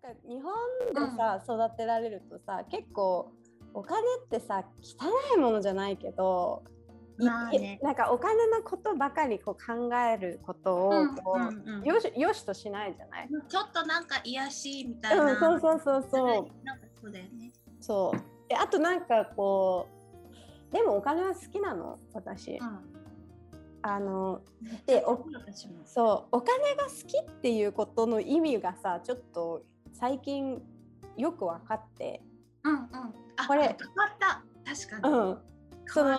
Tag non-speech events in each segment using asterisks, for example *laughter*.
か日本でさ、育てられるとさ結構お金ってさ汚いものじゃないけど、いまあねなんかお金のことばかりこう考えることをこう、うんうんうんよしよしとしないじゃない、ちょっとなんか癒しみたいな。うん、そうそうそうそうなんかそうだよね。そうであとなんかこうでもお金は好きなの？私、うん。あのでお。そうお金が好きっていうことの意味がさちょっと最近よく分かって、うんうん。あ、これ変わった。確かに。うん、その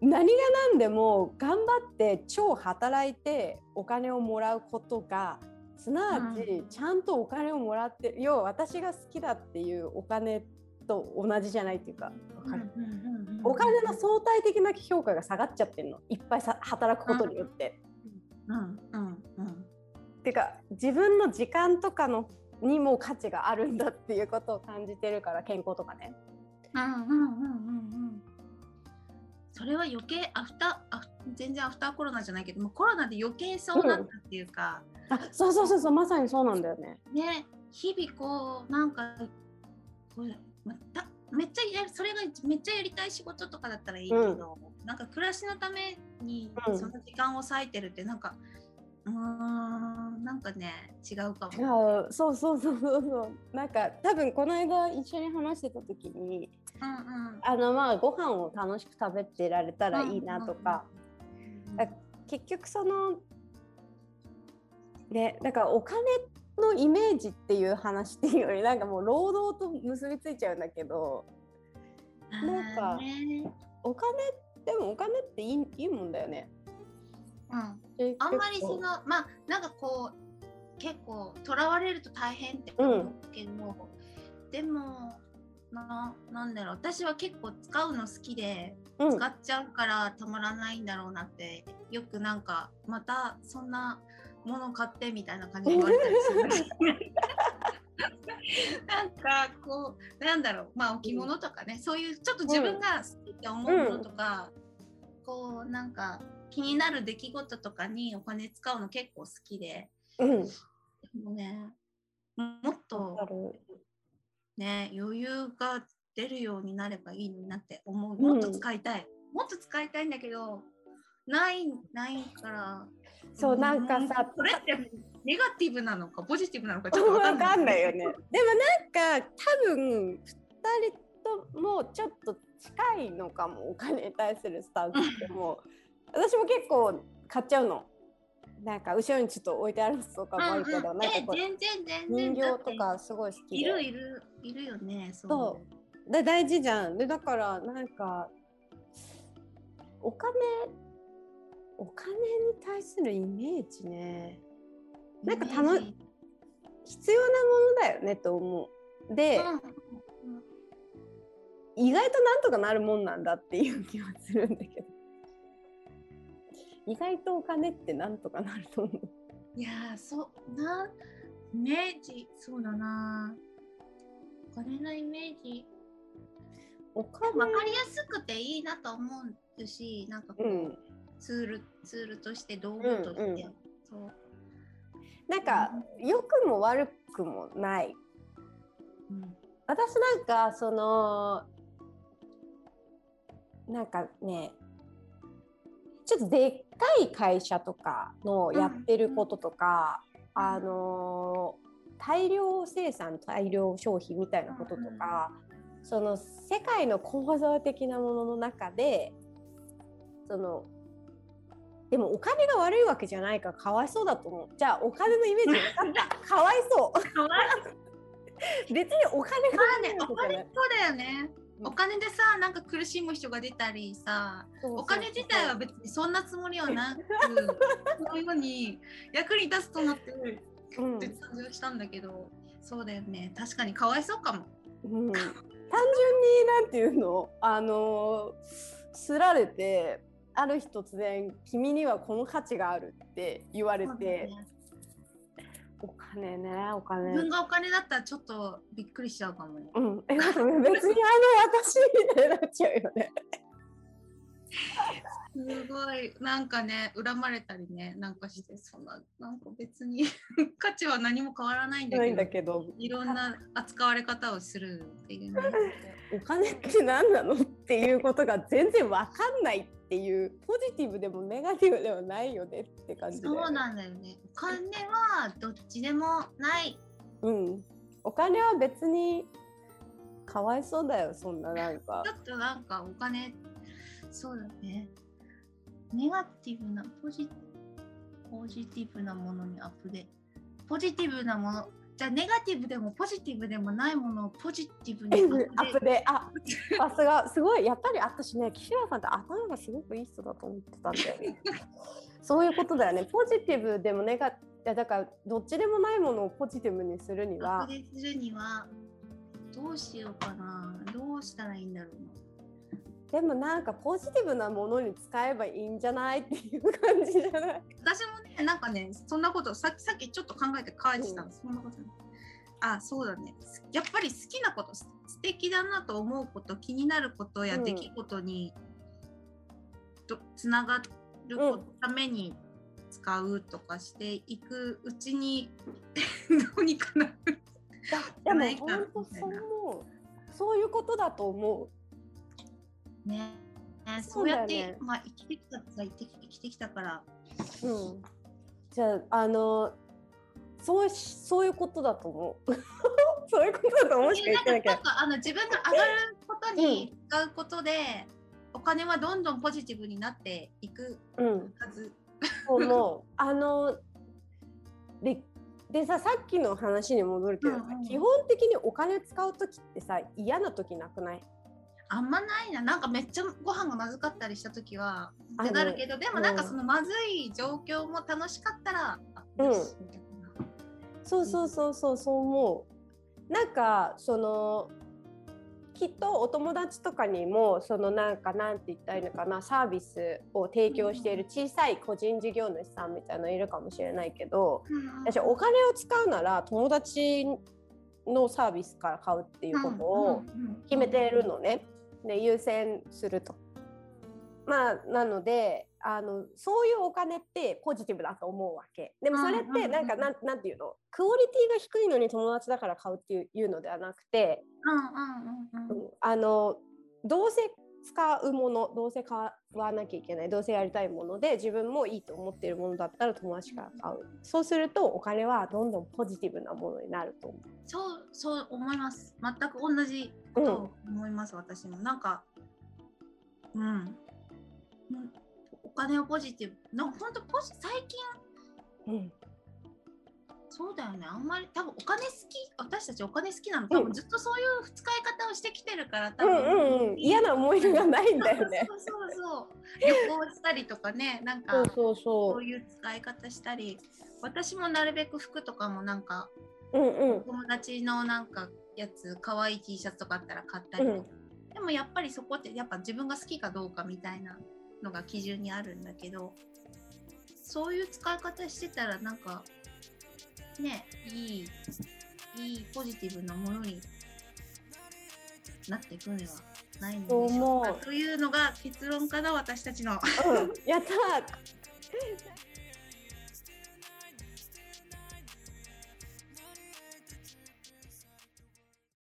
何が何でも頑張って超働いてお金をもらうことがすなわちうんちゃんとお金をもらってる要は私が好きだっていうお金と同じじゃないっていうかわかるうんうんうんうんお金の相対的な評価が下がっちゃってるのいっぱいさ働くことによって。うんうんうん。てか自分の時間とかのにも価値があるんだっていうことを感じてるから健康とかね。うんうんうんうんうん。それは余計アフター全然アフターコロナじゃないけどもうコロナで余計そうなったっていうか、あそうそうそうそうまさにそうなんだよね。ね日々こうなんかこれまためっちゃやそれがめっちゃやりたい仕事とかだったらいいけど、なんか暮らしのためにうんその時間を割いてるってなんかうーんなんかね違うか違も。う。そうそうそうそうそう。なんか多分この間一緒に話してた時にうんうん。あのまあご飯を楽しく食べてられたらいいなとか、うんだ結局そのねだからお金のイメージっていう話っていうよりなんかもう労働と結びついちゃうんだけどなんかお金でもお金っていいいいもんだよね。うん。結あんまり構そのまあなんかこう結構とらわれると大変って思うけど、でもななんだろう私は結構使うの好きでうん。使っちゃうからたまらないんだろうなってよくなんかまたそんなもの買ってみたいな感じで言われたりする。なんかこうなんだろうまあ置物とかね、そういうちょっと自分が好きって思うものとか、こうなんか気になる出来事とかにお金使うの結構好きで。うん。でもねもっとね余裕が出るようになればいいなって思う。うん。もっと使いたい、もっと使いたいんだけどないないから。そうなんかさこれってネガティブなのかポジティブなのかちょっとわかわんないかんないよね。でもなんか多分2人ともちょっと近いのかも。お金に対するスタンスってもう私も結構買っちゃうの。なんか後ろにちょっと置いてあるやつとかもあるけど、うんうんなんかこうえ全然全然人形とかすごい好きで。いるいるいるよねそうそうで大事じゃん。でだからなんかお金お金に対するイメージねなんか楽必要なものだよねと思う。で、うん意外となんとかなるもんなんだっていう気はするんだけど意外とお金ってなんとかなると思う。いやーそうなイメージそうだな。お金のイメージ。お金分かりやすくていいなと思うしなんかこう、うん、ツールツールとして道具として、うんうん。そう。なんか良くも悪くもない。うん。私なんかそのなんかねちょっとでっかい会社とかのやってることとか、うんあの大量生産大量消費みたいなこととか、その世界の構造的なものの中でそのでもお金が悪いわけじゃないからかわいそうだと思う。じゃあお金のイメージ分かった。*laughs* かわいそう。*laughs* 別にお金がまあ悪いねおわけじゃない。金そうだよね、うんお金でさなんか苦しむ人が出たりさお金自体は別にそんなつもりはなく *laughs* そういうのに役に立つと思って誕生したんだけど、そうだよね。確かにかわいそうかも。うん、*laughs* 単純になんていうの？あのすられてある日突然「君にはこの価値がある」って言われて、お金ねお金。自分がお金だったらちょっとびっくりしちゃうかもね。うん、え別にあの私みたいになっちゃうよね。*laughs* すごいなんかね恨まれたりねなんかしてそんななんか別に *laughs* 価値は何も変わらないんだけどだけどいろんな扱われ方をするっていうね。*laughs* お金って何なのっていうことが全然わかんないっていうポジティブでもネガティブでもないよねって感じでそうなんだよね。お金はどっちでもない。うん、お金は別にかわいそうだよそんななんかちょっとなんかお金、そうだね。ネガティブな、ポジポジティブなものにアップで。ポジティブなもの、じゃあネガティブでもポジティブでもないものをポジティブにアップであ *laughs* さすがすごい。やっぱり私ね岸原さんって頭がすごくいい人だと思ってたんだよね。*laughs* そういうことだよね。ポジティブでもネガいやだからどっちでもないものをポジティブにするにアッはプでするにはどうしようかな。どうしたらいいんだろうな。でもなんかポジティブなものに使えばいいんじゃないっていう感じじゃない？私もね、なんかね、そんなことさっきさっきちょっと考えて書いてたんです。そんなことあ、そうだね。やっぱり好きなこと、す素敵だなと思うこと、気になることやうん出来事に、とつながるために使うとかしていくうちに *laughs* どうにかなる。でも本当そう思うそういうことだと思ね。ね。そそううやって、ねまあ生きてきた生きて生きてきたから、う、うん、じゃああのそうしそういうことだと思う。*laughs* そういうことだと思うしか言ってなあの自分が上がることに使うことで、お金はどんどんポジティブになっていくうん。はず。思う。あのででささっきの話に戻るけどさ、うんうん。基本的にお金使う時ってさ嫌な時なくない？あんまないな。なんかめっちゃご飯がまずかったりした時はあってなるけど、でもなんかうんそのまずい状況も楽しかったら、うん。そうそうそうそうそう思う。なんかそのきっとお友達とかにもそのなんかなんて言ったらいいのかなサービスを提供している小さい個人事業主さんみたいなのいるかもしれないけど私お金を使うなら友達のサービスから買うっていうことを決めてるのね。で優先すると。まあなのであのそういうお金ってポジティブだと思うわけ。でもそれっうんうんうんてなんかなんなんていうの？クオリティが低いのに友達だから買うっていういうのではなくて、うんうんうんうんうんあのどうせ使うものどうせ買わなきゃいけないどうせやりたいもので自分もいいと思っているものだったら友達から買うそうするとお金はどんどんポジティブなものになると思そうそう思います。全く同じことを思います、私も。なんか、うん。うんお金をポジティブ。なんか本当ポジ最近う。うんそうだよね。あんまり多分お金好き、私たちお金好きなの。多うん分ずっとそういう使い方をしてきてるから、多う分、んうんうん、嫌な思い出がないんだよね。*laughs* そうそうそう。旅行したりとかね、なんかそうそうそそういう使い方したり、私もなるべく服とかもなんかう。うんうん。友達のなんかやつ可愛い T シャツとかあったら買ったり、うんでもやっぱりそこってやっぱ自分が好きかどうかみたいなのが基準にあるんだけどそういう使い方してたらなんかねいいいいポジティブなものになっていくのではないのでしょうか。というのが結論かな私たちの。うん、やったー